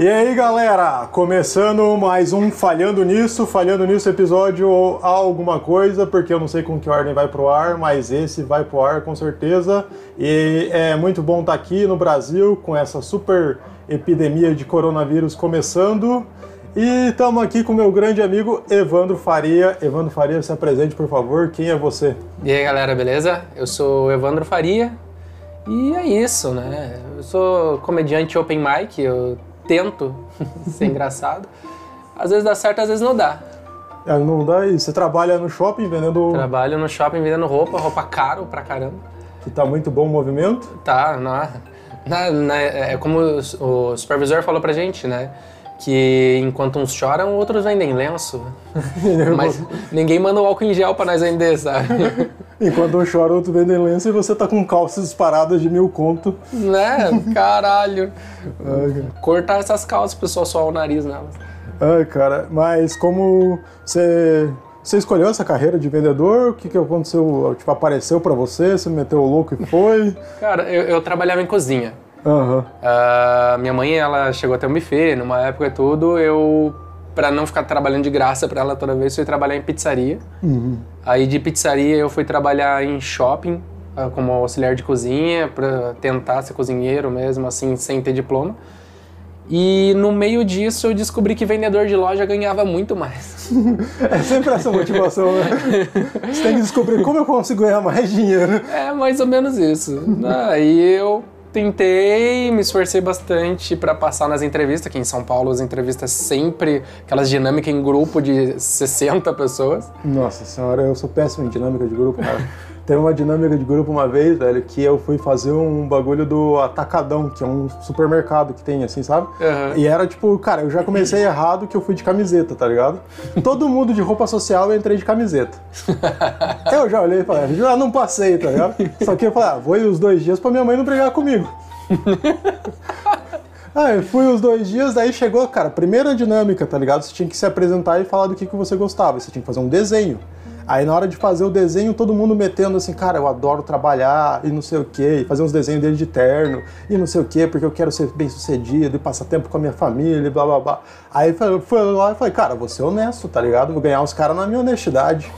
E aí galera, começando mais um Falhando Nisso, Falhando Nisso episódio alguma coisa, porque eu não sei com que ordem vai pro ar, mas esse vai pro ar com certeza. E é muito bom estar aqui no Brasil com essa super epidemia de coronavírus começando. E estamos aqui com meu grande amigo Evandro Faria. Evandro Faria, se apresente, por favor. Quem é você? E aí, galera, beleza? Eu sou Evandro Faria. E é isso, né? Eu sou comediante open mic, eu tento ser engraçado. Às vezes dá certo, às vezes não dá. É, não dá e você trabalha no shopping vendendo. Trabalho no shopping vendendo roupa, roupa caro pra caramba. Que tá muito bom o movimento. Tá, na, na, na, é como o, o supervisor falou pra gente, né? Que enquanto uns choram, outros vendem lenço. Mas ninguém manda o álcool em gel pra nós vender, sabe? Enquanto um chora, outro vende lenço e você tá com calças paradas de mil conto. Né? Caralho. Ai, Cortar essas calças, o pessoal soar o nariz nelas. Ai, cara, mas como você. Você escolheu essa carreira de vendedor? O que, que aconteceu? Tipo, apareceu para você? Você meteu o louco e foi? Cara, eu, eu trabalhava em cozinha. Uhum. Uh, minha mãe, ela chegou até um buffet, numa época e tudo, eu para não ficar trabalhando de graça para ela toda vez, fui trabalhar em pizzaria. Uhum. Aí de pizzaria eu fui trabalhar em shopping uh, como auxiliar de cozinha para tentar ser cozinheiro mesmo, assim, sem ter diploma. E no meio disso eu descobri que vendedor de loja ganhava muito mais. é sempre essa motivação, né? Você tem que descobrir como eu consigo ganhar mais dinheiro. É mais ou menos isso. Aí eu tentei, me esforcei bastante para passar nas entrevistas, aqui em São Paulo as entrevistas sempre aquelas dinâmicas em grupo de 60 pessoas. Nossa senhora, eu sou péssimo em dinâmica de grupo, cara. Teve uma dinâmica de grupo uma vez, velho, que eu fui fazer um bagulho do Atacadão, que é um supermercado que tem, assim, sabe? Uhum. E era tipo, cara, eu já comecei errado que eu fui de camiseta, tá ligado? Todo mundo de roupa social eu entrei de camiseta. eu já olhei e falei, já não passei, tá ligado? Só que eu falei, ah, vou ir os dois dias pra minha mãe não brigar comigo. Ah, eu fui os dois dias, daí chegou, cara, primeira dinâmica, tá ligado? Você tinha que se apresentar e falar do que, que você gostava. Você tinha que fazer um desenho. Aí na hora de fazer o desenho, todo mundo metendo assim, cara, eu adoro trabalhar e não sei o quê, fazer uns desenhos dele de terno e não sei o quê, porque eu quero ser bem sucedido e passar tempo com a minha família e blá blá blá. Aí eu fui lá e falei, cara, vou ser honesto, tá ligado? Vou ganhar os caras na minha honestidade.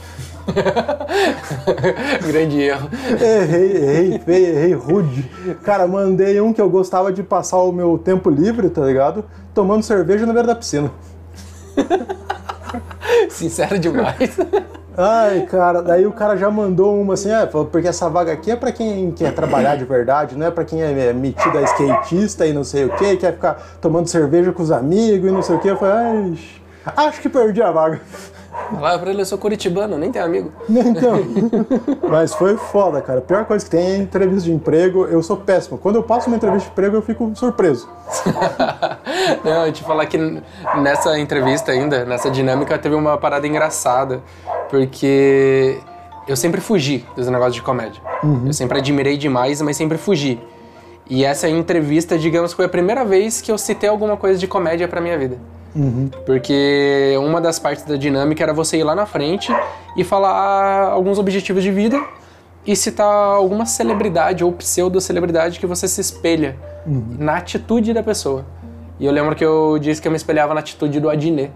Grande erro. Errei, errei feio, errei rude. Cara, mandei um que eu gostava de passar o meu tempo livre, tá ligado? Tomando cerveja na beira da piscina. Sincero demais. Ai, cara, daí o cara já mandou uma assim, é, porque essa vaga aqui é para quem quer trabalhar de verdade, não é para quem é metido a skatista e não sei o que, quer ficar tomando cerveja com os amigos e não sei o que. Eu falei, ai, acho que perdi a vaga. Lá pra ele, eu sou curitibano, nem tenho amigo. Então, mas foi foda, cara. A pior coisa que tem é entrevista de emprego. Eu sou péssimo. Quando eu passo uma entrevista de emprego, eu fico surpreso. Não, eu te falar que nessa entrevista ainda, nessa dinâmica, teve uma parada engraçada. Porque eu sempre fugi dos negócios de comédia. Uhum. Eu sempre admirei demais, mas sempre fugi. E essa entrevista, digamos, foi a primeira vez que eu citei alguma coisa de comédia pra minha vida. Uhum. Porque uma das partes da dinâmica era você ir lá na frente e falar alguns objetivos de vida e citar alguma celebridade ou pseudo-celebridade que você se espelha uhum. na atitude da pessoa. E eu lembro que eu disse que eu me espelhava na atitude do Adnet.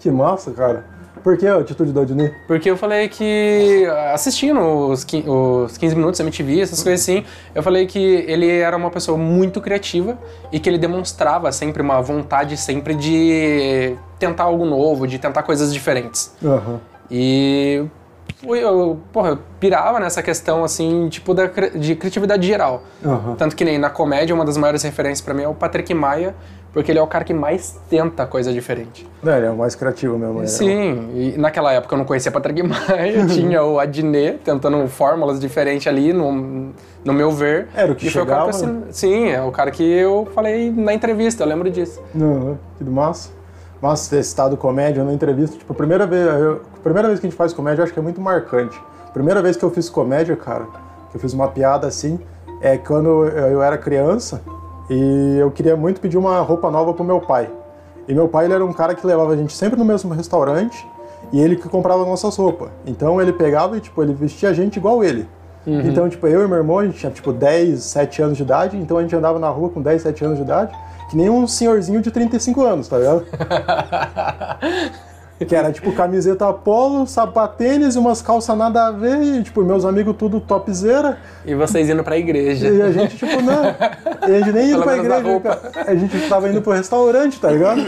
Que massa, cara. Por que a atitude do Adnet? Porque eu falei que, assistindo os 15 minutos MTV, essas coisas assim, eu falei que ele era uma pessoa muito criativa e que ele demonstrava sempre uma vontade sempre de tentar algo novo, de tentar coisas diferentes. Uhum. E eu, porra, eu pirava nessa questão, assim, tipo, da, de criatividade geral. Uhum. Tanto que nem na comédia, uma das maiores referências para mim é o Patrick Maia, porque ele é o cara que mais tenta coisa diferente. É, ele é o mais criativo mesmo. Sim, e naquela época eu não conhecia Patrick Maia, tinha o Adnet tentando fórmulas diferentes ali, no, no meu ver. Era o que e chegava? Foi o cara que eu, sim, é o cara que eu falei na entrevista, eu lembro disso. Uhum, que massa. Massa ter citado comédia na entrevista. Tipo, a primeira vez, eu, primeira vez que a gente faz comédia, eu acho que é muito marcante. Primeira vez que eu fiz comédia, cara, que eu fiz uma piada assim, é quando eu era criança, e eu queria muito pedir uma roupa nova pro meu pai. E meu pai ele era um cara que levava a gente sempre no mesmo restaurante e ele que comprava nossas roupas. Então ele pegava e tipo, ele vestia a gente igual ele. Então, tipo, eu e meu irmão, a gente tinha, tipo, 10, 7 anos de idade, então a gente andava na rua com 10, 7 anos de idade, que nem um senhorzinho de 35 anos, tá ligado? que era, tipo, camiseta polo, sapatênis e umas calças nada a ver, e, tipo, meus amigos tudo topzera. E vocês indo pra igreja. E a gente, tipo, não. E a gente nem indo Pelo pra igreja, cara. A gente tava indo pro restaurante, tá ligado?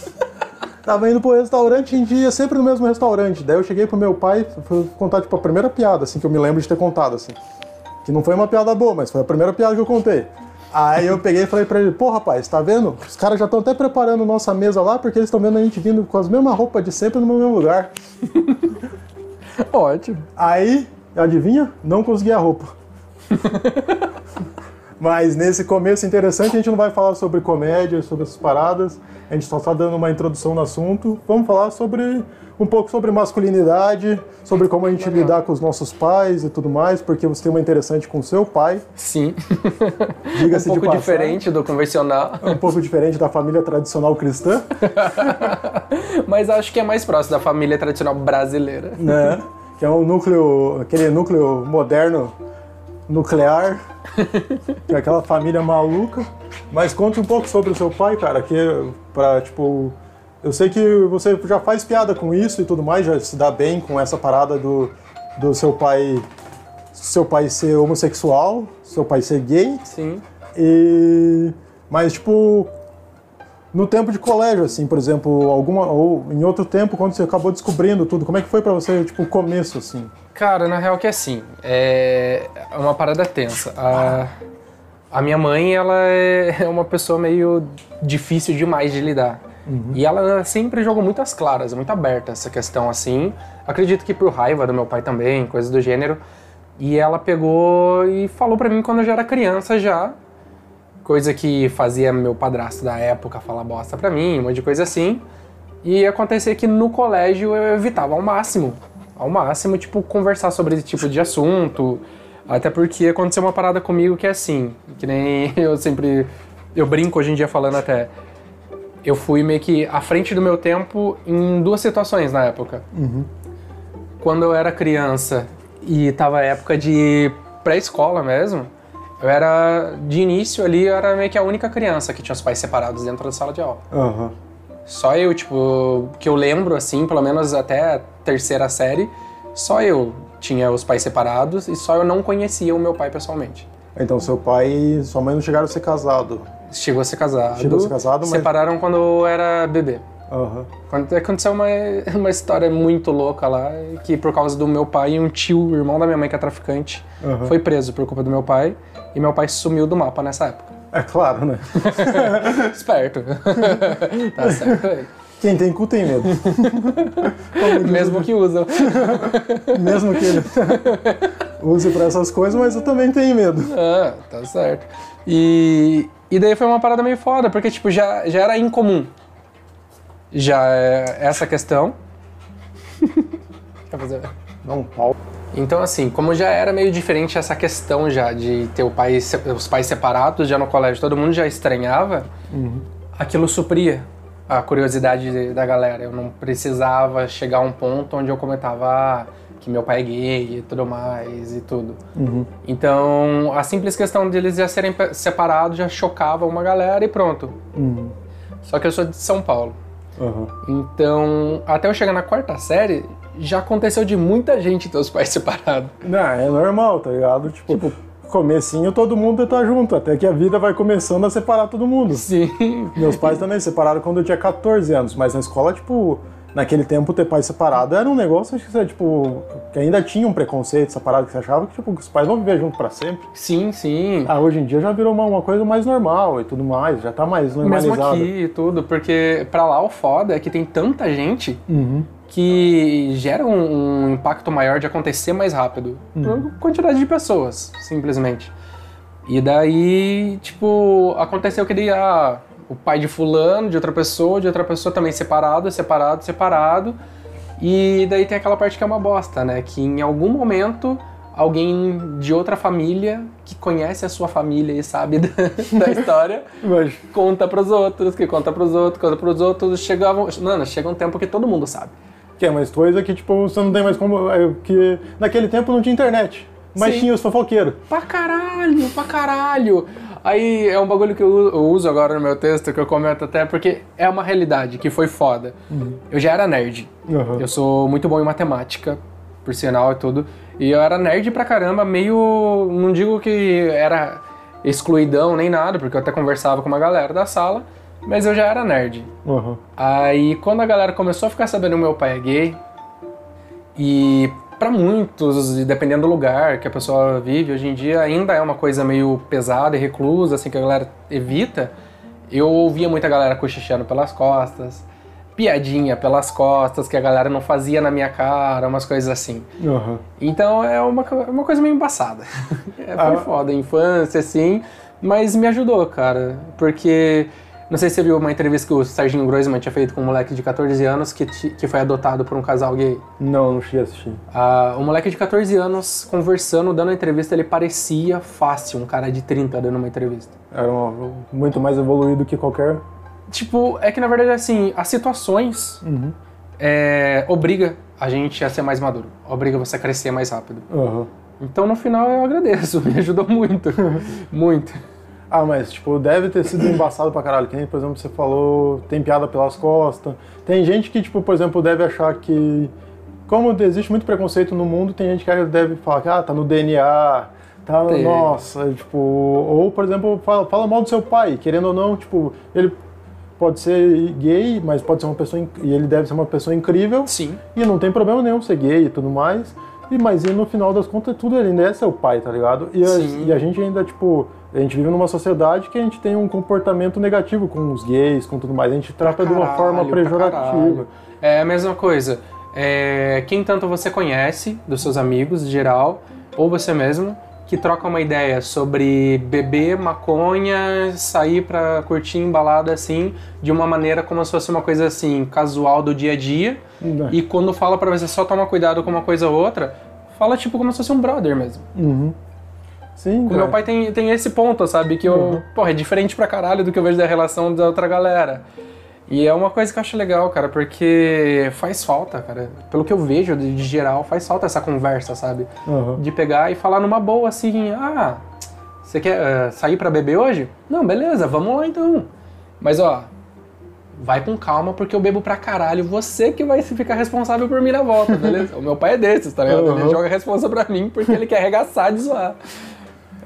tava indo pro restaurante a gente ia sempre no mesmo restaurante. Daí eu cheguei pro meu pai, fui contar, tipo, a primeira piada, assim, que eu me lembro de ter contado, assim. Que não foi uma piada boa, mas foi a primeira piada que eu contei. Aí eu peguei e falei pra ele, pô, rapaz, tá vendo? Os caras já estão até preparando nossa mesa lá, porque eles estão vendo a gente vindo com as mesmas roupas de sempre no mesmo lugar. Ótimo. Aí, adivinha? Não consegui a roupa. Mas nesse começo interessante, a gente não vai falar sobre comédia, sobre essas paradas. A gente só está dando uma introdução no assunto. Vamos falar sobre um pouco sobre masculinidade, sobre como a gente lidar com os nossos pais e tudo mais, porque você tem uma interessante com o seu pai, Sim. um diga-se de pouco passagem. diferente do convencional, um pouco diferente da família tradicional cristã, mas acho que é mais próximo da família tradicional brasileira. né? Que é um núcleo, aquele núcleo moderno nuclear, que aquela família maluca. Mas conte um pouco sobre o seu pai, cara, que para tipo, eu sei que você já faz piada com isso e tudo mais, já se dá bem com essa parada do, do seu pai, seu pai ser homossexual, seu pai ser gay. Sim. E mas tipo no tempo de colégio assim, por exemplo, alguma ou em outro tempo quando você acabou descobrindo tudo, como é que foi pra você, tipo, o começo assim? Cara, na real que é assim, é uma parada tensa. A, a minha mãe, ela é é uma pessoa meio difícil demais de lidar. E ela sempre jogou muitas claras, muito aberta essa questão assim. Acredito que por raiva do meu pai também, coisas do gênero. E ela pegou e falou pra mim quando eu já era criança já, coisa que fazia meu padrasto da época falar bosta pra mim, um monte de coisa assim. E acontecia que no colégio eu evitava ao máximo, ao máximo, tipo, conversar sobre esse tipo de assunto. Até porque aconteceu uma parada comigo que é assim, que nem eu sempre. Eu brinco hoje em dia falando até. Eu fui meio que à frente do meu tempo em duas situações na época. Quando eu era criança e tava época de pré-escola mesmo, eu era, de início ali, eu era meio que a única criança que tinha os pais separados dentro da sala de aula. Aham. Só eu, tipo, que eu lembro, assim, pelo menos até a terceira série, só eu tinha os pais separados e só eu não conhecia o meu pai pessoalmente. Então seu pai e sua mãe não chegaram a ser casados. Chegou a ser casado. Chegou a ser casado, mas- Separaram quando eu era bebê. Quando aconteceu uma, uma história muito louca lá, que por causa do meu pai e um tio, irmão da minha mãe que é traficante, Aham. foi preso por culpa do meu pai. E meu pai sumiu do mapa nessa época. É claro, né? Esperto. tá certo aí. Quem tem cu tem medo. Mesmo que usam. Mesmo que ele use pra essas coisas, mas eu também tenho medo. Ah, tá certo. E, e daí foi uma parada meio foda, porque tipo, já, já era incomum. Já é essa questão. Quer fazer? Não, pau. Então, assim, como já era meio diferente essa questão já de ter o pai, os pais separados, já no colégio todo mundo já estranhava, aquilo supria a curiosidade de- da galera. Eu não precisava chegar a um ponto onde eu comentava ah, que meu pai é gay e tudo mais e tudo. Então, a simples questão de eles já serem separados já chocava uma galera e pronto. Uhum. Só que eu sou de São Paulo. Aham. Então, até eu chegar na quarta série, já aconteceu de muita gente ter os pais separados. Não, é normal, tá ligado? Tipo, comecinho todo mundo tá junto, até que a vida vai começando a separar todo mundo. Sim. Meus pais também se separaram quando eu tinha 14 anos, mas na escola, tipo, naquele tempo ter pai separado era um negócio que, você, tipo, que ainda tinha um preconceito, essa parada que você achava que, tipo, que os pais vão viver junto pra sempre. Sim, sim. Ah, hoje em dia já virou uma, uma coisa mais normal e tudo mais, já tá mais Mesmo normalizado. aqui e tudo, porque pra lá o foda é que tem tanta gente Uhum. que gera um, um impacto maior de acontecer mais rápido. Por quantidade de pessoas, simplesmente. E daí, tipo, aconteceu que daí, ah, o pai de fulano, de outra pessoa, de outra pessoa também separado, separado, separado. E daí tem aquela parte que é uma bosta, né? Que em algum momento alguém de outra família que conhece a sua família e sabe da, da história conta pros outros, que conta pros outros, conta pros outros. Chegava, mano, chega um tempo que todo mundo sabe. que é mais coisa que, tipo, você não tem mais como. é, que naquele tempo não tinha internet. Mas Sim. tinha os fofoqueiros. Pra caralho, pra caralho. Aí é um bagulho que eu uso agora no meu texto, que eu comento até, porque é uma realidade que foi foda. Eu já era nerd. Aham. Eu sou muito bom em matemática, por sinal e tudo. E eu era nerd pra caramba, meio. Não digo que era excluidão nem nada, porque eu até conversava com uma galera da sala, mas eu já era nerd. Aham. Aí quando a galera começou a ficar sabendo que meu pai é gay, e pra muitos, dependendo do lugar que a pessoa vive, hoje em dia ainda é uma coisa meio pesada e reclusa, assim, que a galera evita, eu ouvia muita galera cochichando pelas costas, piadinha pelas costas que a galera não fazia na minha cara, umas coisas assim. Aham. Então é uma, co- uma coisa meio embaçada. É, foi Ah. foda, infância, assim, mas me ajudou, cara. Porque, não sei se você viu uma entrevista que o Serginho Groisman tinha feito com um moleque de 14 anos que, que foi adotado por um casal gay. Não, não cheguei a assistir. Ah, o moleque de 14 anos, conversando, dando a entrevista, ele parecia fácil, um cara de 30 dando uma entrevista. Era um- muito mais evoluído que qualquer. Tipo, é que na verdade, assim, as situações Uhum. é, obriga a gente a ser mais maduro, obriga você a crescer mais rápido. Aham. Então, no final, eu agradeço, me ajudou muito, muito. Ah, mas, tipo, deve ter sido embaçado pra caralho. Que nem, por exemplo, você falou, tem piada pelas costas. Tem gente que, tipo, por exemplo, deve achar que. Como existe muito preconceito no mundo, tem gente que deve falar que, ah, tá no DNA, tá. Tem. Nossa, tipo. Ou, por exemplo, fala, fala mal do seu pai, querendo ou não, tipo, ele pode ser gay, mas pode ser uma pessoa. E ele deve ser uma pessoa incrível. Sim. E não tem problema nenhum ser gay e tudo mais. E, mas e no final das contas, tudo ele ainda é seu pai, tá ligado? E a, Sim. e a gente ainda, tipo, a gente vive numa sociedade que a gente tem um comportamento negativo com os gays, com tudo mais. A gente trata de uma Caralho, forma pejorativa. caralho. É a mesma coisa. É, quem tanto você conhece, dos seus amigos em geral, ou você mesmo, que troca uma ideia sobre beber maconha, sair pra curtir embalada assim, de uma maneira como se fosse uma coisa assim, casual do dia a dia. Né? E quando fala pra você só tomar cuidado com uma coisa ou outra, fala tipo como se fosse um brother mesmo. Uhum. Sim, meu pai tem, tem esse ponto, sabe? Que eu, Uhum. porra, é diferente pra caralho do que eu vejo da relação da outra galera. E é uma coisa que eu acho legal, cara, porque faz falta, cara. Pelo que eu vejo de, de geral, faz falta essa conversa, sabe? Aham. De pegar e falar numa boa assim: ah, você quer eh, sair pra beber hoje? Não, beleza, vamos lá então. Mas ó, vai com calma porque eu bebo pra caralho. Você que vai ficar responsável por mim na volta, beleza? o meu pai é desses, tá ligado? Ele Uhum. joga a responsa pra mim porque ele quer arregaçar de zoar.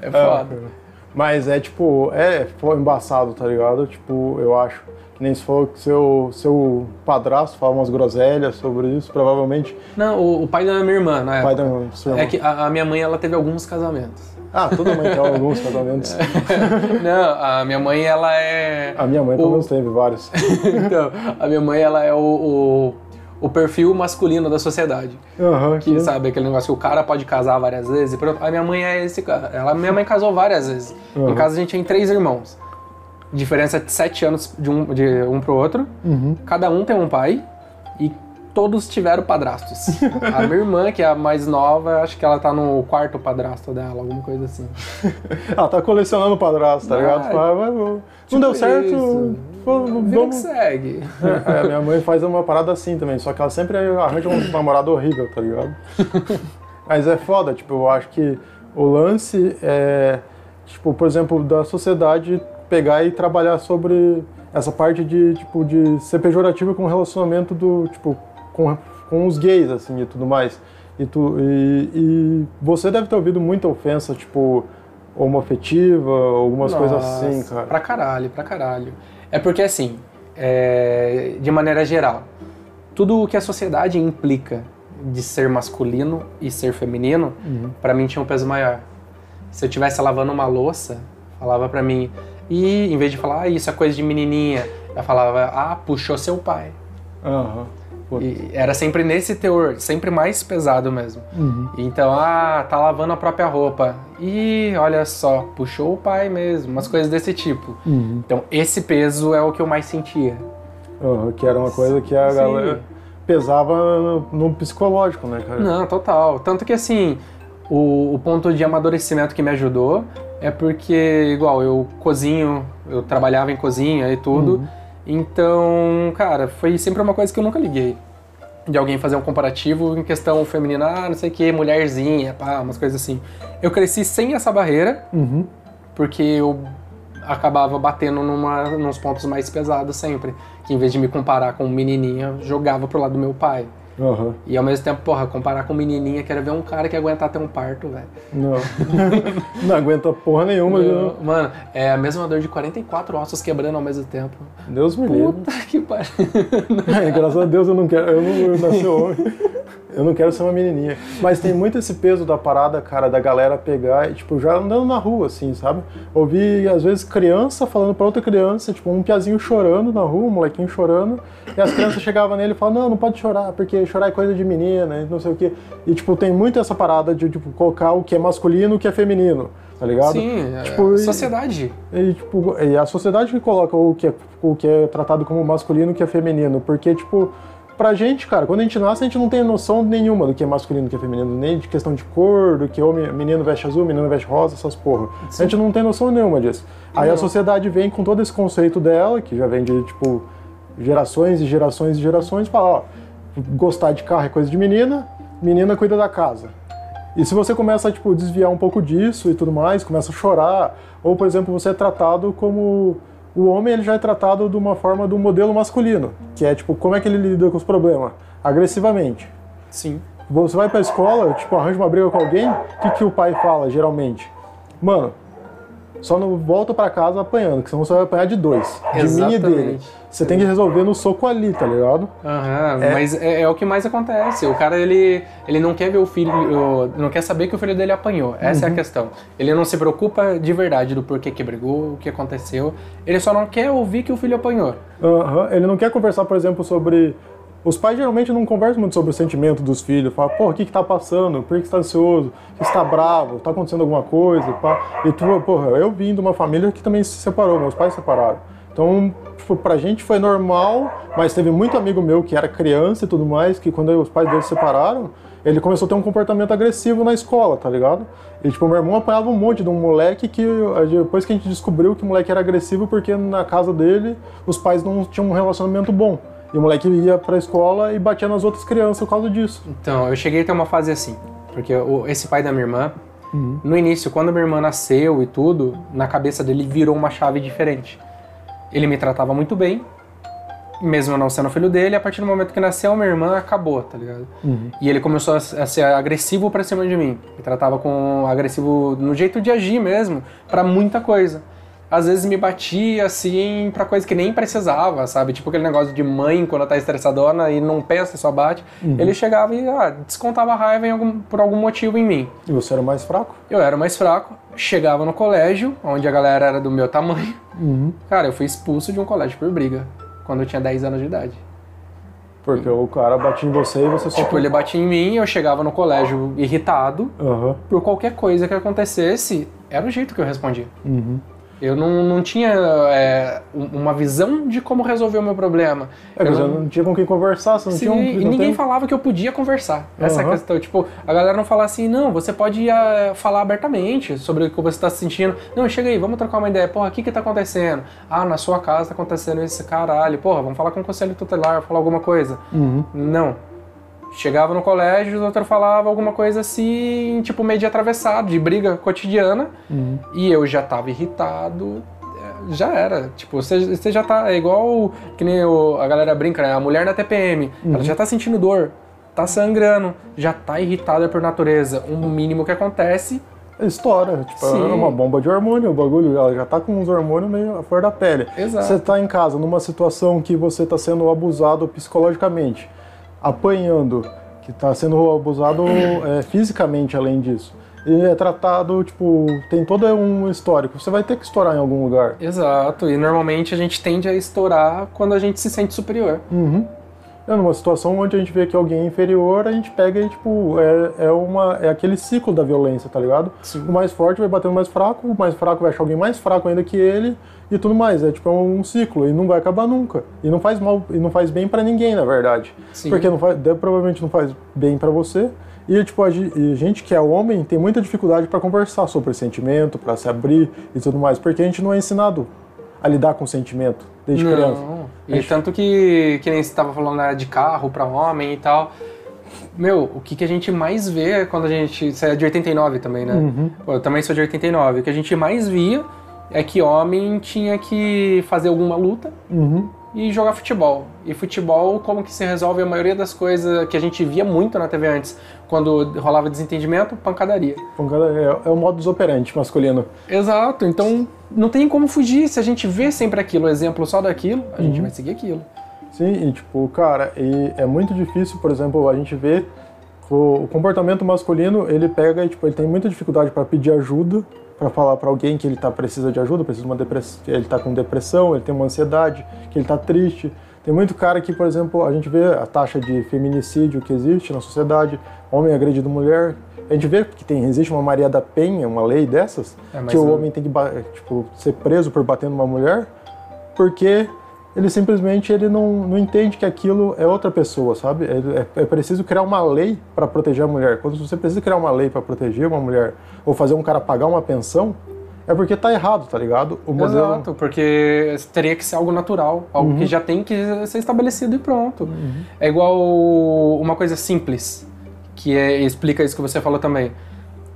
É É, foda. cara. Mas é tipo, é foi embaçado, tá ligado? Tipo, eu acho. Que nem se for que seu, seu padrasto fala umas groselhas sobre isso, provavelmente. Não, o, o pai da minha irmã, na Pai época. da É irmã. que a, a minha mãe, ela teve alguns casamentos. Ah, toda mãe tem alguns casamentos. Não, a minha mãe, ela é... A minha mãe pelo O- menos teve vários. então, a minha mãe, ela é o, o, o perfil masculino da sociedade. Aham, Que sabe aquele negócio que o cara pode casar várias vezes. A minha mãe é esse cara. Ela, minha mãe casou várias vezes. Uhum. Em casa a gente tem três irmãos. Diferença de sete anos de um, de um pro outro. Uhum. Cada um tem um pai e todos tiveram padrastos. a minha irmã, que é a mais nova, acho que ela tá no quarto padrasto dela, alguma coisa assim. Ah, tá colecionando padrasto, tá Vai. ligado? Vai, vai, vai. Não Tipo deu certo, isso. vamos. Vida que segue. É, minha mãe faz uma parada assim também, só que ela sempre arranja um namorado horrível, tá ligado? Mas é foda, tipo, eu acho que o lance é, tipo, por exemplo, da sociedade pegar e trabalhar sobre essa parte de, tipo, de ser pejorativo com o relacionamento do, tipo, com, com os gays, assim, e tudo mais. E, tu, e, e você deve ter ouvido muita ofensa, tipo, homoafetiva, algumas coisas Nossa, assim, cara. Pra caralho, pra caralho. É porque assim, é, de maneira geral, tudo o que a sociedade implica de ser masculino e ser feminino, Uhum. pra mim tinha um peso maior. Se eu estivesse lavando uma louça, falava pra mim, e em vez de falar, ah, isso é coisa de menininha, eu falava, ah, puxou seu pai. Aham. E era sempre nesse teor, sempre mais pesado mesmo. Uhum. Então, ah, tá lavando a própria roupa. Ih, olha só, puxou o pai mesmo, umas coisas desse tipo. Uhum. Então, esse peso é o que eu mais sentia. Que era uma coisa que a Sim. galera pesava no, no psicológico, né, cara? Não, total. Tanto que assim, o, o ponto de amadurecimento que me ajudou é porque, igual, eu cozinho, eu trabalhava em cozinha e tudo. Então, cara, foi sempre uma coisa que eu nunca liguei. de alguém fazer um comparativo em questão feminina, ah, não sei o que, mulherzinha, pá, umas coisas assim. Eu cresci sem essa barreira, Uhum. porque eu acabava batendo numa, nos pontos mais pesados sempre. Que em vez de me comparar com menininha, eu jogava pro lado do meu pai. Aham. E ao mesmo tempo, porra, comparar com menininha, quero ver um cara que aguentar ter um parto, velho. Não. não aguenta porra nenhuma. viu? Mano, é a mesma dor de 44 ossos quebrando ao mesmo tempo. Deus me livre. Puta que pariu. É, graças a Deus eu não quero. Eu não eu nasci homem. Eu não quero ser uma menininha. Mas tem muito esse peso da parada, cara, da galera pegar e, tipo, já andando na rua, assim, sabe? Ouvi, às vezes, criança falando pra outra criança, tipo, um piazinho chorando na rua, um molequinho chorando, e as crianças chegavam nele e falavam, não, não pode chorar, porque chorar é coisa de menina, não sei o quê. E, tipo, tem muito essa parada de, tipo, colocar o que é masculino e o que é feminino, tá ligado? Sim, é Tipo, e- sociedade. E, tipo, e a sociedade que coloca o que, é, o que é tratado como masculino e o que é feminino. Porque, tipo, pra gente, cara, quando a gente nasce, a gente não tem noção nenhuma do que é masculino do que é feminino. Nem de questão de cor, do que homem, menino veste azul, menino veste rosa, essas porra. A gente não tem noção nenhuma disso. Aí a Não. sociedade vem com todo esse conceito dela, que já vem de, tipo, gerações e gerações e gerações, fala, ó, gostar de carro é coisa de menina, menina cuida da casa. E se você começa a tipo, desviar um pouco disso e tudo mais, começa a chorar, ou por exemplo, você é tratado como. O homem ele já é tratado de uma forma do modelo masculino, que é tipo, como é que ele lida com os problemas? Agressivamente. Sim. Você vai pra escola, tipo, arranja uma briga com alguém, o que, que o pai fala geralmente? Mano, só não volta pra casa apanhando, que senão você vai apanhar de dois. De mim e dele. Você tem que resolver no soco ali, tá ligado? Aham, mas é, é o que mais acontece. O cara, ele, ele não quer ver o filho, não quer saber que o filho dele apanhou. Essa é a questão. Ele não se preocupa de verdade do porquê que brigou, o que aconteceu. Ele só não quer ouvir que o filho apanhou. Aham, Ele não quer conversar, por exemplo, sobre. Os pais geralmente não conversam muito sobre o sentimento dos filhos. Fala, pô, o que que tá passando? Por que que você tá ansioso? Por que você tá bravo? Tá acontecendo alguma coisa? Pá. E tu, porra, eu vim de uma família que também se separou, meus pais se separaram. Então, tipo, pra gente foi normal, mas teve muito amigo meu que era criança e tudo mais, que quando os pais dele se separaram, ele começou a ter um comportamento agressivo na escola, tá ligado? E, tipo, meu irmão apanhava um monte de um moleque que, depois que a gente descobriu que o moleque era agressivo, porque na casa dele os pais não tinham um relacionamento bom. E o moleque ia pra escola e batia nas outras crianças por causa disso. Então, eu cheguei a ter uma fase assim. Porque esse pai da minha irmã, no início, quando minha irmã nasceu e tudo, na cabeça dele virou uma chave diferente. Ele me tratava muito bem, mesmo eu não sendo filho dele, a partir do momento que nasceu minha irmã, acabou, tá ligado? E ele começou a a ser agressivo pra cima de mim. Me tratava com agressivo no jeito de agir mesmo, pra muita coisa. Às vezes me batia assim pra coisa que nem precisava, sabe? Tipo aquele negócio de mãe quando tá estressadona e não pensa, só bate. Ele chegava e ah, descontava a raiva algum- por algum motivo em mim. E você era o mais fraco? Eu era mais fraco, chegava no colégio, onde a galera era do meu tamanho. Cara, eu fui expulso de um colégio por briga, quando eu tinha 10 anos de idade. Porque o cara batia em você e você só... Tipo, ele batia em mim, eu chegava no colégio irritado, Aham. por qualquer coisa que acontecesse, era o jeito que eu respondia. Uhum. Eu não, não tinha é, um- uma visão de como resolver o meu problema. É, Eu não- não tinha com quem conversar, você não Sim, tinha um... e ninguém tem- falava que eu podia conversar. Essa é a questão. Tipo, a galera não fala assim, não, você pode eh, falar abertamente sobre o que você tá sentindo. Não, chega aí, vamos trocar uma ideia. Porra, o que que tá acontecendo? Ah, na sua casa tá acontecendo esse caralho. Porra, vamos falar com o conselho tutelar, falar alguma coisa. Uhum. Não. Chegava no colégio, o doutor falava alguma coisa assim, tipo, meio de atravessado, de briga cotidiana. Uhum. E eu já tava irritado, é, já era. Tipo, você, você já tá. É igual que nem o- a galera brinca, né? A mulher na TPM, ela já tá sentindo dor, tá sangrando, já tá irritada por natureza. O mínimo que acontece. Estoura, tipo, Sim. é uma bomba de hormônio, o bagulho, ela já tá com uns hormônios meio à flor da pele. Exato. Você tá em casa numa situação que você tá sendo abusado psicologicamente, apanhando, que tá sendo abusado é, fisicamente além disso. E é tratado, tipo, tem todo um histórico. Você vai ter que estourar em algum lugar. Exato. E normalmente a gente tende a estourar quando a gente se sente superior. Uhum. É numa situação onde a gente vê que alguém é inferior, a gente pega e, tipo, é, é, uma, é aquele ciclo da violência, tá ligado? Sim. O mais forte vai bater no mais fraco, o mais fraco vai achar alguém mais fraco ainda que ele e tudo mais. É tipo é um ciclo e não vai acabar nunca. E não faz mal, e não faz bem pra ninguém, na verdade. Sim. Porque não faz, provavelmente não faz bem pra você. E tipo, a, ge- a gente que é homem tem muita dificuldade pra conversar sobre sentimento, pra se abrir e tudo mais, porque a gente não é ensinado a lidar com sentimento desde criança. E tanto que, que nem você estava falando né, de carro para homem e tal. Meu, o que, que a gente mais vê quando a gente. Você é de 89 também, né? Uhum. Eu também sou de 89. O que a gente mais via é que homem tinha que fazer alguma luta Uhum. E jogar futebol. E futebol, como que se resolve a maioria das coisas que a gente via muito na TV antes, quando rolava desentendimento, pancadaria. Pancada É, é o modus operandi masculino. Exato, então não tem como fugir. Se a gente vê sempre aquilo, exemplo só daquilo, a gente vai seguir aquilo. Sim, e tipo, cara, e é muito difícil, por exemplo, a gente vê o, comportamento masculino, ele pega e tipo, ele tem muita dificuldade para pedir ajuda, para falar para alguém que ele tá precisa de ajuda, precisa de uma depressão, ele tá com depressão, ele tem uma ansiedade, que ele tá triste. Tem muito cara que, por exemplo, a gente vê a taxa de feminicídio que existe na sociedade, homem agredido mulher. A gente vê que tem, existe uma Maria da Penha, uma lei dessas, É, que o homem tem que tipo, ser preso por bater numa mulher, porque ele simplesmente ele não, não entende que aquilo é outra pessoa, sabe? É, é- preciso criar uma lei para proteger a mulher. Quando você precisa criar uma lei para proteger uma mulher ou fazer um cara pagar uma pensão, é porque tá errado, tá ligado? O modelo. Exato, porque teria que ser algo natural, algo que já tem que ser estabelecido e pronto. É igual uma coisa simples, que é, explica isso que você falou também.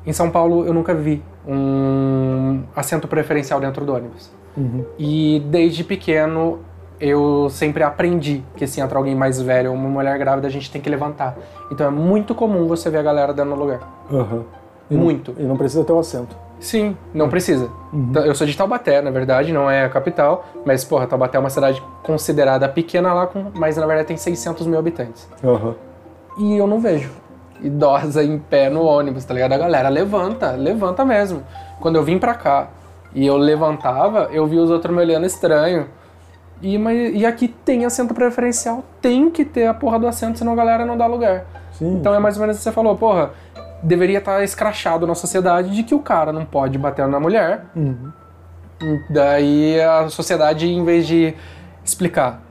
Em São Paulo eu nunca vi um assento preferencial dentro do ônibus. Uhum. E desde pequeno eu sempre aprendi que se entra alguém mais velho ou uma mulher grávida a gente tem que levantar. Então é muito comum você ver a galera dando lugar. Aham. E não- Muito. e não precisa ter o assento. Sim, não precisa. Então, Eu sou de Taubaté, na verdade, não é a capital, mas, porra, Taubaté é uma cidade considerada pequena lá, com, mas na verdade tem 600 mil habitantes. Aham. E eu não vejo idosa em pé no ônibus, tá ligado? A galera levanta, levanta mesmo. Quando eu vim pra cá e eu levantava, eu vi os outros me olhando estranho. E, mas, e aqui tem assento preferencial, tem que ter a porra do assento, senão a galera não dá lugar. Sim. Então é mais ou menos o que você falou, porra, deveria estar escrachado na sociedade de que o cara não pode bater na mulher. Uhum. Daí a sociedade, em vez de explicar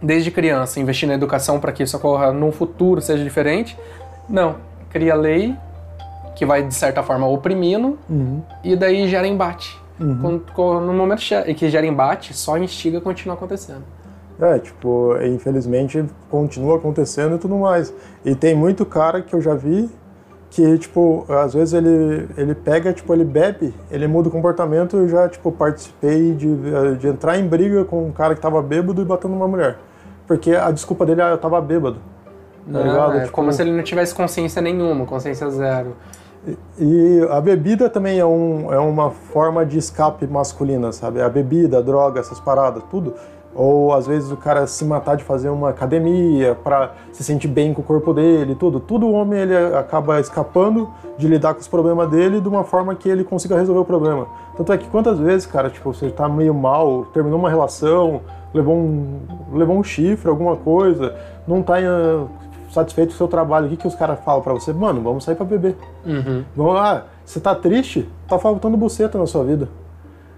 desde criança, investir na educação para que isso ocorra no futuro, seja diferente, não. Cria lei que vai, de certa forma, oprimindo Uhum. e daí gera embate. Uhum. Quando- quando- no momento que gera embate, só instiga e continua acontecendo. É, tipo, infelizmente continua acontecendo e tudo mais. E tem muito cara que eu já vi que, tipo, às vezes ele, ele pega, tipo, ele bebe, ele muda o comportamento. Eu já, tipo, participei de, de entrar em briga com um cara que tava bêbado e batendo numa mulher. Porque a desculpa dele é eu tava bêbado. Tá Não, ligado? é Tipo, como se ele não tivesse consciência nenhuma, consciência zero. E a bebida também é, um, é uma forma de escape masculina, sabe? A bebida, a droga, essas paradas, tudo. Ou às vezes o cara se matar de fazer uma academia pra se sentir bem com o corpo dele, tudo. Tudo o homem ele acaba escapando de lidar com os problemas dele de uma forma que ele consiga resolver o problema. Tanto é que quantas vezes, cara, tipo, você tá meio mal, terminou uma relação, levou um, levou um chifre, alguma coisa, não tá eh, satisfeito com o seu trabalho, o que, que os caras falam pra você? Mano, vamos sair pra beber. Uhum. Vamos lá, você tá triste? Tá faltando buceta na sua vida.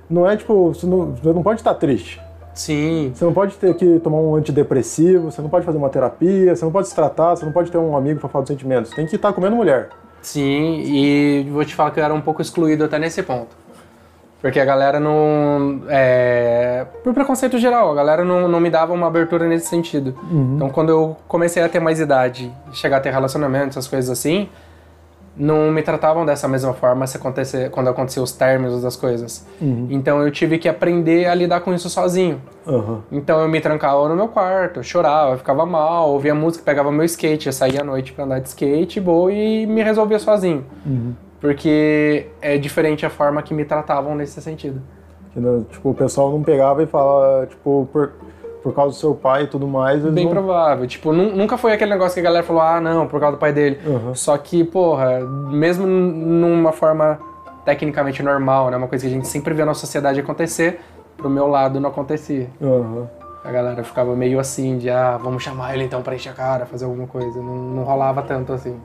Não é tipo, você não, você não pode estar triste. Sim, Você não pode ter que tomar um antidepressivo, você não pode fazer uma terapia, você não pode se tratar, você não pode ter um amigo pra falar dos sentimentos. Tem que estar comendo mulher. sim, e vou te falar que eu era um pouco excluído até nesse ponto. Porque a galera não. É, por preconceito geral, a galera não, não me dava uma abertura nesse sentido. Então, quando eu comecei a ter mais idade, chegar a ter relacionamentos, essas coisas assim, não me tratavam dessa mesma forma se acontecer, quando aconteciam os términos das coisas. Então, eu tive que aprender a lidar com isso sozinho. Aham. Então eu me trancava no meu quarto, chorava, ficava mal, ouvia música, pegava meu skate, eu saía à noite pra andar de skate, boa, e me resolvia sozinho. Porque é diferente a forma que me tratavam nesse sentido. Tipo, o pessoal não pegava e falava, tipo, por, por causa do seu pai e tudo mais. Bem não... provável. Tipo, nu- nunca foi aquele negócio que a galera falou, ah, não, por causa do pai dele. Uhum. Só que, porra, mesmo numa forma tecnicamente normal, né? Uma coisa que a gente sempre vê na sociedade acontecer, pro meu lado não acontecia. Aham. A galera ficava meio assim, de ah, vamos chamar ele então pra encher a cara, fazer alguma coisa. Não, não rolava tanto assim.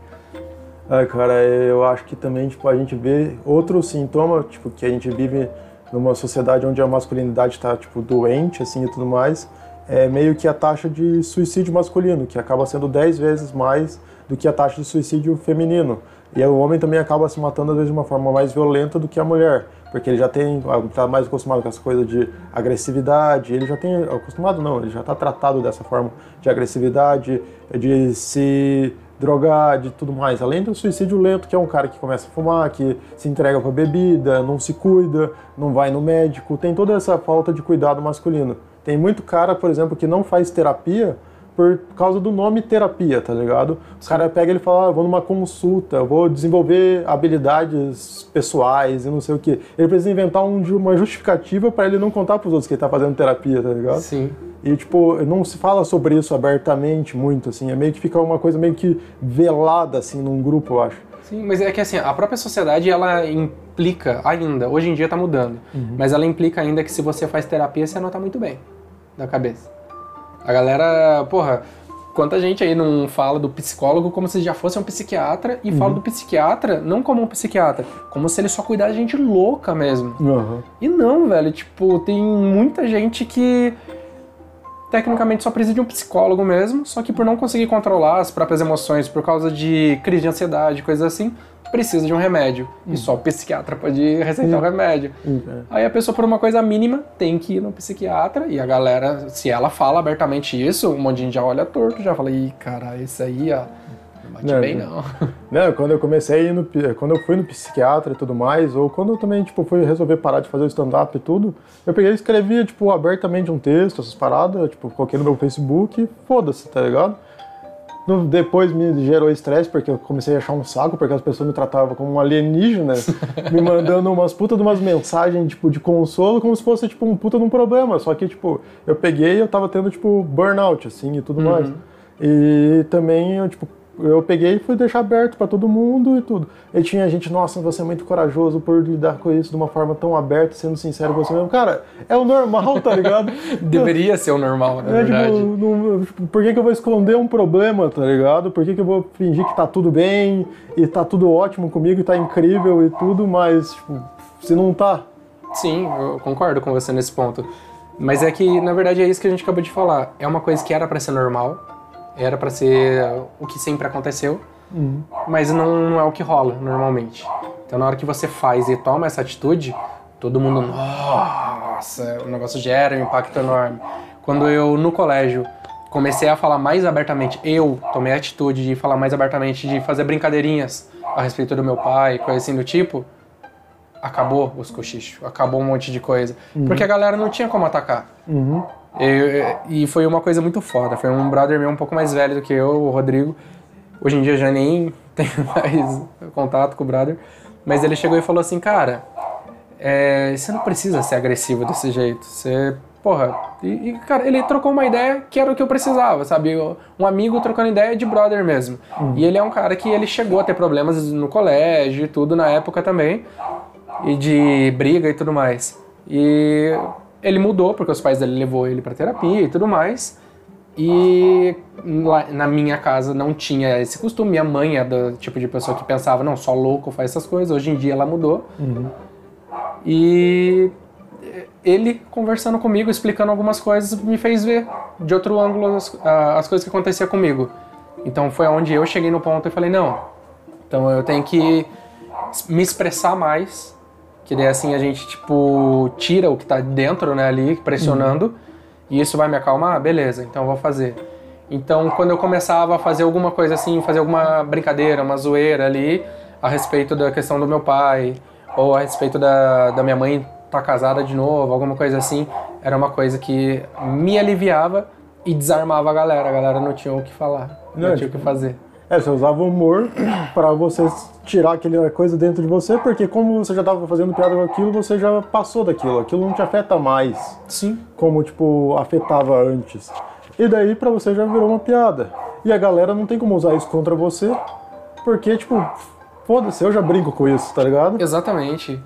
É, cara, eu acho que também, tipo, a gente vê outro sintoma, tipo, que a gente vive numa sociedade onde a masculinidade está, tipo, doente, assim, e tudo mais, é meio que a taxa de suicídio masculino, que acaba sendo 10 vezes mais do que a taxa de suicídio feminino. E o homem também acaba se matando, às vezes, de uma forma mais violenta do que a mulher. porque ele já tem, tá mais acostumado com essa coisa de agressividade, ele já tem, acostumado não, ele já tá tratado dessa forma de agressividade, de se drogar, de tudo mais. Além do suicídio lento, que é um cara que começa a fumar, que se entrega pra bebida, não se cuida, não vai no médico, tem toda essa falta de cuidado masculino. Tem muito cara, por exemplo, que não faz terapia por causa do nome terapia, tá ligado? O cara pega e fala, ah, vou numa consulta, vou desenvolver habilidades pessoais e não sei o que. Ele precisa inventar um, uma justificativa para ele não contar pros outros que ele tá fazendo terapia, tá ligado? Sim. E, tipo, não se fala sobre isso abertamente muito, assim. É meio que fica uma coisa meio que velada, assim, num grupo, eu acho. Sim, mas é que assim, a própria sociedade, ela implica ainda, hoje em dia tá mudando, uhum. mas ela implica ainda que se você faz terapia, você não tá muito bem da cabeça. A galera, porra, quanta gente aí não fala do psicólogo como se já fosse um psiquiatra e uhum. fala do psiquiatra não como um psiquiatra, como se ele só cuidasse de gente louca mesmo. Uhum. E não, velho, tipo, tem muita gente que tecnicamente só precisa de um psicólogo mesmo, só que por não conseguir controlar as próprias emoções por causa de crise de ansiedade, coisas assim, precisa de um remédio. Uhum. E só o psiquiatra pode receitar o um remédio. Uhum. Aí a pessoa, por uma coisa mínima, tem que ir no psiquiatra. E a galera, se ela fala abertamente isso, um monte de gente já olha torto, já fala, ih, cara, esse aí, ó. Não bate não, bem, não. Não, quando eu comecei no, quando eu fui no psiquiatra e tudo mais, ou quando eu também, tipo, fui resolver parar de fazer o stand-up e tudo, eu peguei e escrevia, tipo, abertamente um texto, essas paradas, tipo, coloquei no meu Facebook foda-se, tá ligado? Depois me gerou estresse, porque eu comecei a achar um saco, porque as pessoas me tratavam como um alienígena, me mandando umas puta de umas mensagens, tipo, de consolo, como se fosse, tipo, um puta de um problema. Só que, tipo, eu peguei e eu tava tendo, tipo, burnout, assim, e tudo uhum. mais. E também, eu, tipo, eu peguei e fui deixar aberto para todo mundo e tudo. E tinha gente, nossa, você é muito corajoso por lidar com isso de uma forma tão aberta, sendo sincero com você mesmo. Cara, é o normal, tá ligado? Deveria ser o normal, na é, tipo, verdade. Tipo, não, por que, que eu vou esconder um problema, tá ligado? Por que, que eu vou fingir que tá tudo bem e tá tudo ótimo comigo e tá incrível e tudo, mas, tipo, se não tá. Sim, eu concordo com você nesse ponto. Mas é que, na verdade, é isso que a gente acabou de falar. É uma coisa que era para ser normal, era para ser o que sempre aconteceu, uhum. mas não, não, é o que rola normalmente. Então, na hora que você faz e toma essa atitude, todo mundo, nossa, o negócio gera um impacto enorme. Quando eu, no colégio, comecei a falar mais abertamente, eu tomei a atitude de falar mais abertamente, de fazer brincadeirinhas a respeito do meu pai, coisa assim do tipo, acabou os cochichos, acabou um monte de coisa. Uhum. Porque a galera não tinha como atacar. Uhum. E, e, foi uma coisa muito foda. Foi um brother meu um pouco mais velho do que eu, o Rodrigo. Hoje em dia já nem tenho mais contato com o brother. Mas ele chegou e falou assim, cara, é, você não precisa ser agressivo desse jeito. Você, porra. E, e, cara, ele trocou uma ideia que era o que eu precisava, sabe? Um amigo trocando ideia de brother mesmo. Uhum. E ele é um cara que ele chegou a ter problemas no colégio e tudo na época também. E de briga e tudo mais. E ele mudou porque os pais dele levou ele para terapia e tudo mais. E lá, na minha casa não tinha esse costume. Minha mãe é do tipo de pessoa que pensava, não, só louco faz essas coisas. Hoje em dia ela mudou. Uhum. E ele conversando comigo, explicando algumas coisas, me fez ver de outro ângulo as, as coisas que aconteciam comigo. Então foi onde eu cheguei no ponto e falei, não, então eu tenho que me expressar mais que daí assim a gente, tipo, tira o que tá dentro, né, ali, pressionando. Uhum. E isso vai me acalmar? Beleza, então eu vou fazer. Então, quando eu começava a fazer alguma coisa assim, fazer alguma brincadeira, uma zoeira ali, a respeito da questão do meu pai, ou a respeito da, da minha mãe estar tá casada de novo, alguma coisa assim, era uma coisa que me aliviava e desarmava a galera. A galera não tinha o que falar, não, não tinha o que fazer. É, você usava o humor para você tirar aquela coisa dentro de você, porque como você já estava fazendo piada com aquilo, você já passou daquilo. Aquilo não te afeta mais. Sim. Como, tipo, afetava antes. E daí para você já virou uma piada. E a galera não tem como usar isso contra você, porque, tipo, foda-se, eu já brinco com isso, tá ligado? Exatamente.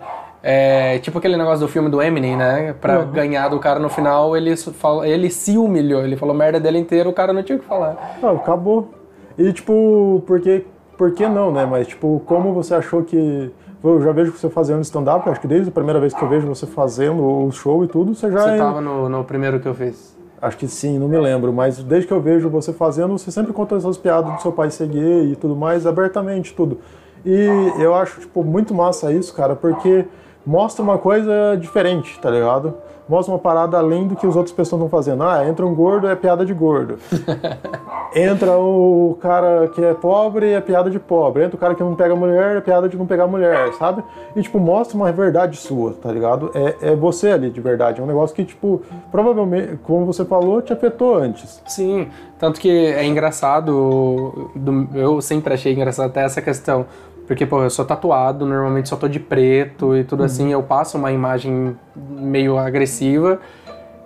É, tipo aquele negócio do filme do Eminem, né? Pra uhum. ganhar do cara no final, ele, falou, ele se humilhou. Ele falou merda dele inteiro, o cara não tinha o que falar. Não, acabou. E tipo, porque, por que não, né? Mas tipo, como você achou que. Eu já vejo você fazendo stand-up, acho que desde a primeira vez que eu vejo você fazendo o show e tudo, você já. Você tava no, no primeiro que eu fiz. Acho que sim, não me lembro, mas desde que eu vejo você fazendo, você sempre conta essas piadas do seu pai ser gay e tudo mais, abertamente, tudo. E eu acho, tipo, muito massa isso, cara, porque mostra uma coisa diferente, tá ligado? Mostra uma parada além do que os outros pessoas estão fazendo. Ah, entra um gordo, é piada de gordo. entra o cara que é pobre, é piada de pobre. Entra o cara que não pega mulher, é piada de não pegar mulher, sabe? E, tipo, mostra uma verdade sua, tá ligado? É, é você ali, de verdade. É um negócio que, tipo, provavelmente, como você falou, te afetou antes. Sim, tanto que é engraçado, do- eu sempre achei engraçado até essa questão, porque, pô, eu sou tatuado, normalmente só tô de preto e tudo assim, eu passo uma imagem meio agressiva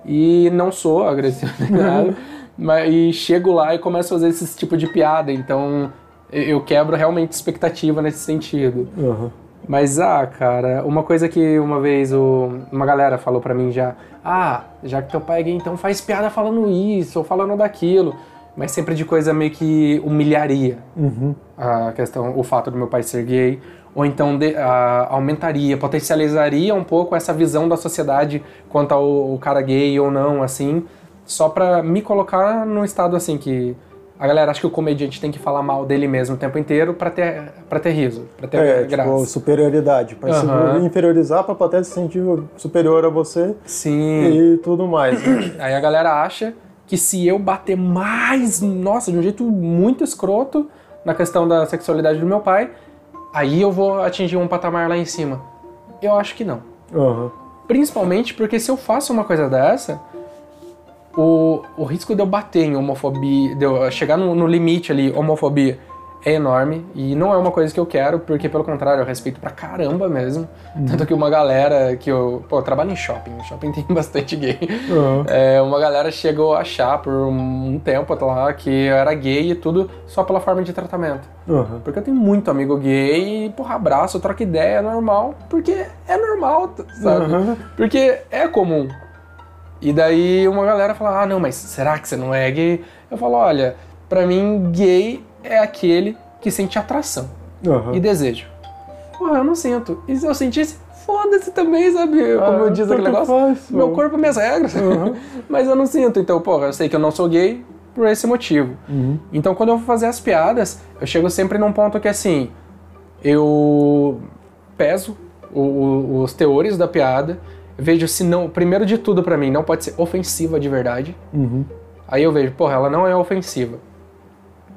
e não sou agressivo nem nada, mas e chego lá e começo a fazer esse tipo de piada, então eu- quebro realmente expectativa nesse sentido. Aham. Mas, ah, cara, uma coisa que uma vez o- uma galera falou pra mim já, ah, já que teu pai é gay, então faz piada falando isso ou falando daquilo. Mas sempre de coisa meio que humilharia Uhum. a questão, o fato do meu pai ser gay. Ou então de- ah, aumentaria, potencializaria um pouco essa visão da sociedade quanto ao, ao cara gay ou não, assim. Só pra me colocar num estado assim que. A galera acha que o comediante tem que falar mal dele mesmo o tempo inteiro pra ter, pra ter riso, pra ter É, graça. tipo, superioridade. Pra se Aham. inferiorizar, pra plateia se sentir superior a você Sim. e tudo mais. né? Aí a galera acha que se eu bater mais, nossa, de um jeito muito escroto na questão da sexualidade do meu pai, aí eu vou atingir um patamar lá em cima. Eu acho que não. Aham. Principalmente porque se eu faço uma coisa dessa, o, o risco de eu bater em homofobia, de eu chegar no, no limite ali, homofobia, é enorme. E não é uma coisa que eu quero, porque pelo contrário, eu respeito pra caramba mesmo. Tanto que uma galera que eu. Pô, eu trabalho em shopping, shopping tem bastante gay. Aham. É, uma galera chegou a achar por um tempo lá que eu era gay e tudo só pela forma de tratamento. Aham. Porque eu tenho muito amigo gay e, porra, abraço, troca ideia, é normal. Porque é normal, sabe? Aham. Porque é comum. E daí uma galera fala, ah, não, mas será que você não é gay? Eu falo, olha, pra mim, gay é aquele que sente atração Aham. e desejo. Porra, eu não sinto. E se eu sentisse, foda-se também, sabe? Como Ah, diz aquele tanto negócio. Meu corpo, minhas regras. Mas eu não sinto. Então, porra, eu sei que eu não sou gay por esse motivo. Uhum. Então, quando eu vou fazer as piadas, eu chego sempre num ponto que, assim, eu peso o- o- os teores da piada, vejo se não... Primeiro de tudo, pra mim, não pode ser ofensiva de verdade. Uhum. Aí eu vejo, porra, ela não é ofensiva.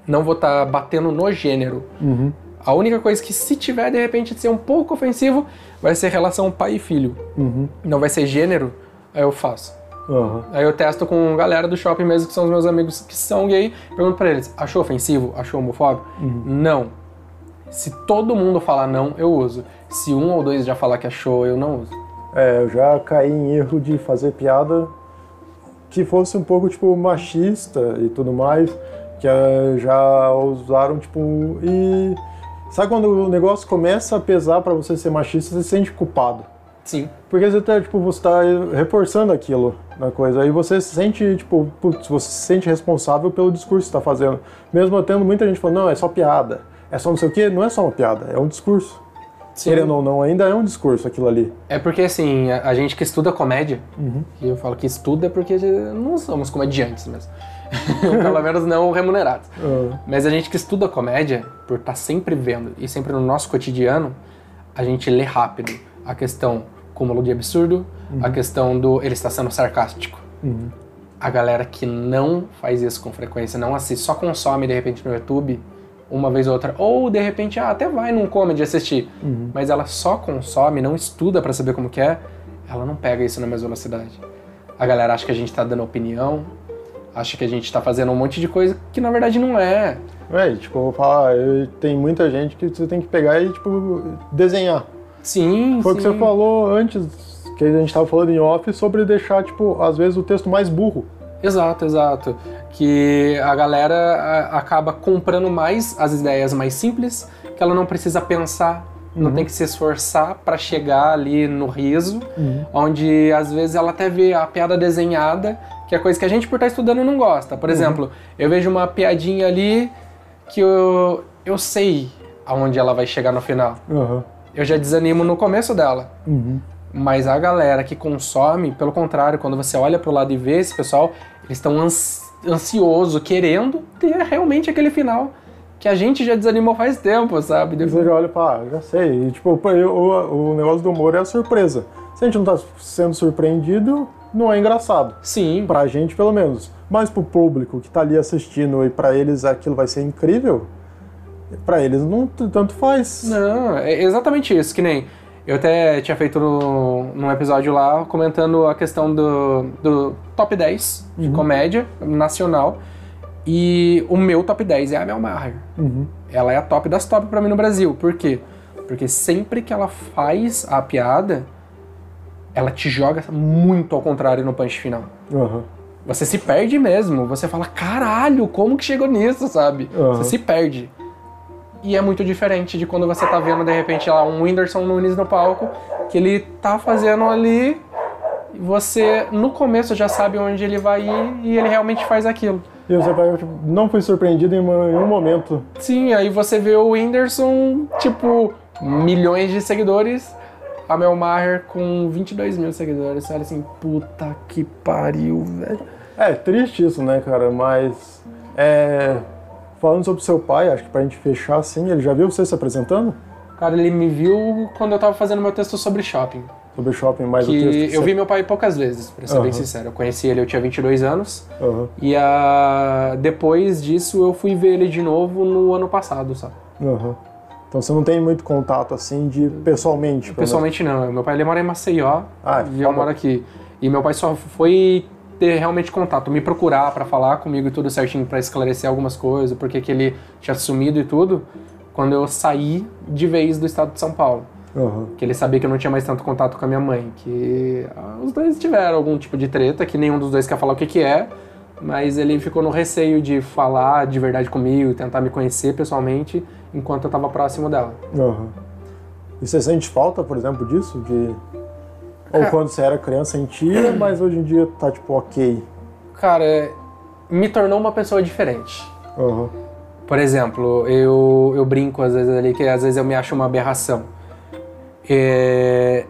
Não vou estar batendo no gênero. Uhum. A única coisa que, se tiver, de repente, de ser um pouco ofensivo, vai ser relação pai e filho. Uhum. Não vai ser gênero, aí eu faço. Aham. Aí eu testo com galera do shopping mesmo, que são os meus amigos que são gay. Pergunto pra eles, achou ofensivo? Achou homofóbico? Não. Se todo mundo falar não, eu uso. Se um ou dois já falar que achou, eu não uso. É, eu já caí em erro de fazer piada que fosse um pouco, tipo, machista e tudo mais, que eh, já usaram, tipo, e... Sabe quando o negócio começa a pesar pra você ser machista, você se sente culpado. Sim. Porque você tá, tipo, você tá reforçando aquilo na coisa. Aí você se sente, tipo, putz, você se sente responsável pelo discurso que você tá fazendo. Mesmo tendo muita gente falando, não, é só piada. É só não sei o quê. Não é só uma piada, é um discurso. Sim. Querendo ou não, ainda é um discurso aquilo ali. É porque, assim, a, gente que estuda comédia, e eu falo que estuda é porque não somos comediantes mesmo. Pelo menos não remunerados. Ah, Mas a gente que estuda comédia, por estar sempre vendo e sempre no nosso cotidiano, a gente lê rápido a questão cúmulo de absurdo, a questão do ele está sendo sarcástico. uhum. A galera que não faz isso com frequência, não assiste, só consome de repente no YouTube, uma vez ou outra, ou de repente ah, até vai num comedy assistir, mas ela só consome, não estuda pra saber como que é, ela não pega isso na mesma velocidade. A galera acha que a gente tá dando opinião, acha que a gente tá fazendo um monte de coisa que na verdade não é. É, tipo, eu vou falar, eu- tem muita gente que você tem que pegar e, tipo, desenhar. Sim, Foi o que você falou antes, que a gente tava falando em off, sobre deixar, tipo, às vezes o texto mais burro. Exato, exato. Que a galera acaba comprando mais as ideias mais simples, que ela não precisa pensar, não tem que se esforçar pra chegar ali no riso, onde às vezes ela até vê a piada desenhada, que é coisa que a gente por estar estudando não gosta. Por exemplo, eu vejo uma piadinha ali que eu, eu sei aonde ela vai chegar no final. Aham. Eu já desanimo no começo dela. Uhum. Mas a galera que consome, pelo contrário, quando você olha pro lado e vê esse pessoal, eles estão ans ansioso, querendo ter realmente aquele final que a gente já desanimou faz tempo, sabe? Depois você já olha e fala, ah, já sei. E, tipo, o, o negócio do humor é a surpresa. Se a gente não tá sendo surpreendido, não é engraçado. Sim. Pra gente, pelo menos. Mas pro público que tá ali assistindo e para eles aquilo vai ser incrível, para eles não tanto faz. Não, é exatamente isso, que nem eu até tinha feito no, num episódio lá comentando a questão do, do top 10 de uhum. comédia nacional. E o meu top 10 é a Mel Maher. Uhum. Ela é a top das top para mim no Brasil. Por quê? Porque sempre que ela faz a piada, ela te joga muito ao contrário no punch final. Uhum. Você se perde mesmo. Você fala, caralho, como que chegou nisso, sabe? Você se perde. E é muito diferente de quando você tá vendo, de repente, lá um Whindersson Nunes no palco, que ele tá fazendo ali, você no começo já sabe onde ele vai ir e ele realmente faz aquilo. E você tipo, não foi surpreendido em um momento. Sim, aí você vê o Whindersson, tipo, milhões de seguidores, a Mel Maher com 22 mil seguidores. Você olha assim, puta que pariu, velho. É, triste isso, né, cara? Mas. É Falando sobre seu pai, acho que pra gente fechar assim, ele já viu você se apresentando? Cara, ele me viu quando eu tava fazendo meu texto sobre shopping. Sobre shopping, mais que o texto que Eu vi meu pai poucas vezes, pra ser uhum. bem sincero. Eu conheci ele, eu tinha 22 anos. Uhum. E a... depois disso eu fui ver ele de novo no ano passado, sabe? Uhum. Então você não tem muito contato assim de pessoalmente? Pessoalmente não. Meu pai ele mora em Maceió ah, e eu moro aqui. E meu pai só foi ter realmente contato, me procurar para falar comigo e tudo certinho para esclarecer algumas coisas, porque que ele tinha sumido e tudo, quando eu saí de vez do estado de São Paulo. Uhum. Que ele sabia que eu não tinha mais tanto contato com a minha mãe, que ah, os dois tiveram algum tipo de treta, que nenhum dos dois quer falar o que que é, mas ele ficou no receio de falar de verdade comigo, tentar me conhecer pessoalmente, enquanto eu estava próximo dela. Uhum. E você sente falta, por exemplo, disso? De ou Cara, quando você era criança sentia, mas hoje em dia tá tipo ok? Cara, me tornou uma pessoa diferente. Uhum. Por exemplo, eu, eu brinco às vezes ali que às vezes eu me acho uma aberração. É,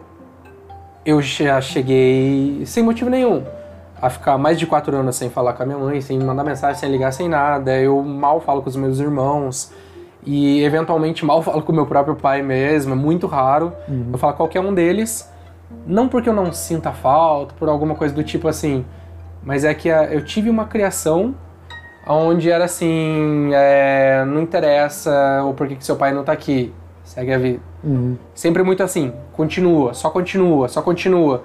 eu já cheguei, sem motivo nenhum, a ficar mais de quatro anos sem falar com a minha mãe, sem mandar mensagem, sem ligar, sem nada. Eu mal falo com os meus irmãos e eventualmente mal falo com meu próprio pai mesmo, é muito raro. Uhum. Eu falo com qualquer um deles. Não porque eu não sinta falta, por alguma coisa do tipo assim, mas é que a, eu tive uma criação onde era assim, é, não interessa o porquê que seu pai não tá aqui, segue a vida. Uhum. Sempre muito assim, continua, só continua, só continua.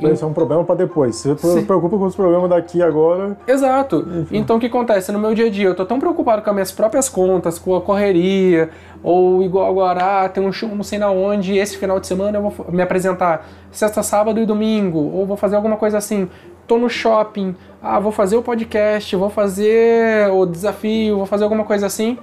Isso é um problema para depois. Você se preocupa com os problemas daqui agora. Exato. Enfim. Então o que acontece? No meu dia a dia, eu tô tão preocupado com as minhas próprias contas, com a correria, ou igual agora, ah, tem um show não sei na onde, esse final de semana eu vou me apresentar sexta, sábado e domingo, ou vou fazer alguma coisa assim. Tô no shopping, ah, vou fazer o podcast, vou fazer o desafio, vou fazer alguma coisa assim.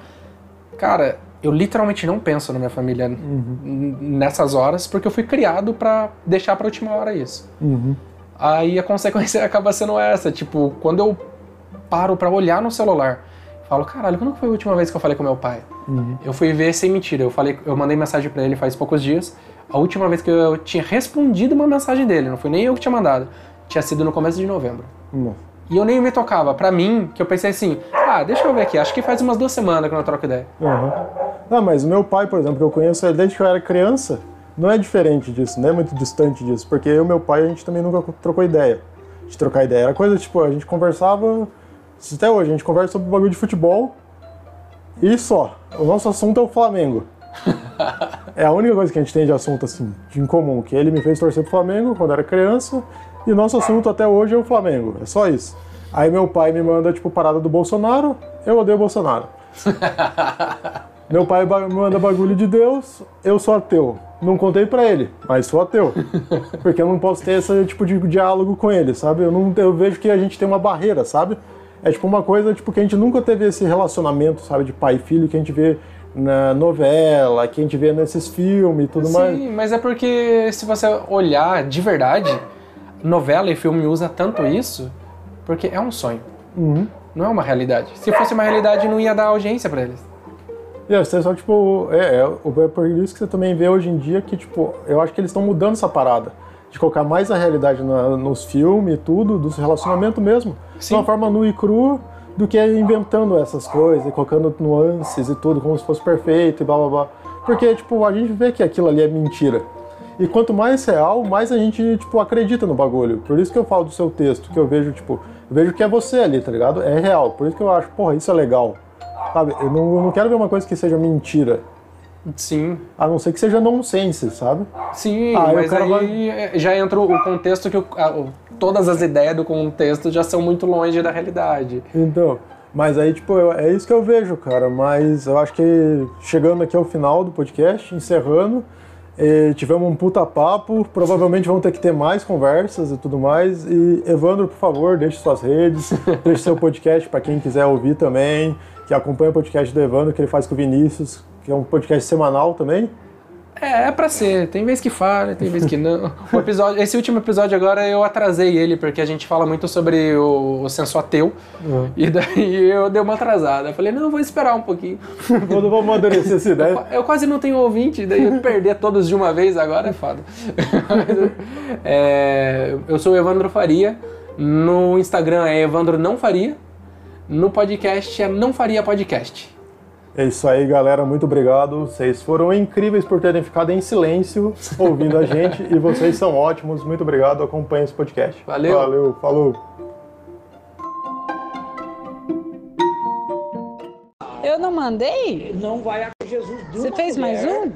Cara, eu literalmente não penso na minha família uhum. nessas horas, porque eu fui criado para deixar pra última hora isso. Uhum. Aí a consequência acaba sendo essa, tipo, quando eu paro para olhar no celular, falo, caralho, quando foi a última vez que eu falei com meu pai? Uhum. Eu fui ver sem mentira, eu falei, eu mandei mensagem para ele faz poucos dias. A última vez que eu tinha respondido uma mensagem dele, não foi nem eu que tinha mandado, tinha sido no começo de novembro. E eu nem me tocava. Para mim, que eu pensei assim, ah, deixa eu ver aqui, acho que faz umas duas semanas que eu não troco ideia. Uhum. Ah, mas meu pai, por exemplo, eu conheço ele desde que eu era criança, não é diferente disso, não é muito distante disso, porque eu e meu pai, a gente também nunca trocou ideia. De trocar ideia. Era coisa tipo, a gente conversava, até hoje, a gente conversa sobre bagulho de futebol e só. O nosso assunto é o Flamengo. é a única coisa que a gente tem de assunto assim, de em comum, que ele me fez torcer pro Flamengo quando era criança, e nosso assunto até hoje é o Flamengo. É só isso. Aí meu pai me manda, tipo, parada do Bolsonaro, eu odeio o Bolsonaro. meu pai me manda bagulho de Deus, eu sou ateu. Não contei para ele, mas sou ateu. Porque eu não posso ter esse tipo de diálogo com ele, sabe? Eu, não, eu vejo que a gente tem uma barreira, sabe? É tipo uma coisa tipo, que a gente nunca teve esse relacionamento, sabe, de pai e filho que a gente vê na novela, que a gente vê nesses filmes e tudo Sim, mais. Sim, mas é porque se você olhar de verdade, novela e filme usa tanto isso porque é um sonho. Uhum. Não é uma realidade. Se fosse uma realidade, não ia dar audiência para eles. E é, só, tipo, é, é, é por isso que você também vê hoje em dia que, tipo, eu acho que eles estão mudando essa parada. De colocar mais a realidade na, nos filmes e tudo, dos relacionamentos mesmo. Sim. De uma forma nua e crua, do que inventando essas coisas, e colocando nuances e tudo, como se fosse perfeito e blá blá blá. Porque, tipo, a gente vê que aquilo ali é mentira. E quanto mais real, mais a gente, tipo, acredita no bagulho. Por isso que eu falo do seu texto, que eu vejo, tipo, eu vejo que é você ali, tá ligado? É real. Por isso que eu acho, porra, isso é legal. Sabe? Eu não, eu não quero ver uma coisa que seja mentira. Sim. A não ser que seja nonsense, sabe? Sim, Ah, mas aí é, já entra o contexto que o- todas as ideias do contexto já são muito longe da realidade. Então, mas aí, tipo, eu- é isso que eu vejo, cara. Mas eu acho que chegando aqui ao final do podcast, encerrando, eh, tivemos um puta papo. Provavelmente vão ter que ter mais conversas e tudo mais. E, Evandro, por favor, deixe suas redes, deixe seu podcast para quem quiser ouvir também, que acompanha o podcast do Evandro, que ele faz com o Vinícius, que é um podcast semanal também. É, é pra ser. Tem vez que falha, tem vez que não. O episódio, esse último episódio agora eu atrasei ele, porque a gente fala muito sobre o, o senso ateu. E daí eu dei uma atrasada. Eu falei, não, eu vou esperar um pouquinho. Quando vamos amadurecer essa ideia. Eu quase não tenho ouvinte, daí eu perder todos de uma vez agora é foda. É, eu sou o Evandro Faria. No Instagram é Evandro Não Faria. No podcast é Não Faria Podcast. É isso aí, galera. Muito obrigado. Vocês foram incríveis por terem ficado em silêncio ouvindo a gente e vocês são ótimos. Muito obrigado. Acompanhe esse podcast. Valeu. Valeu. Falou. Eu não mandei? Não vai a Jesus Você fez mais um?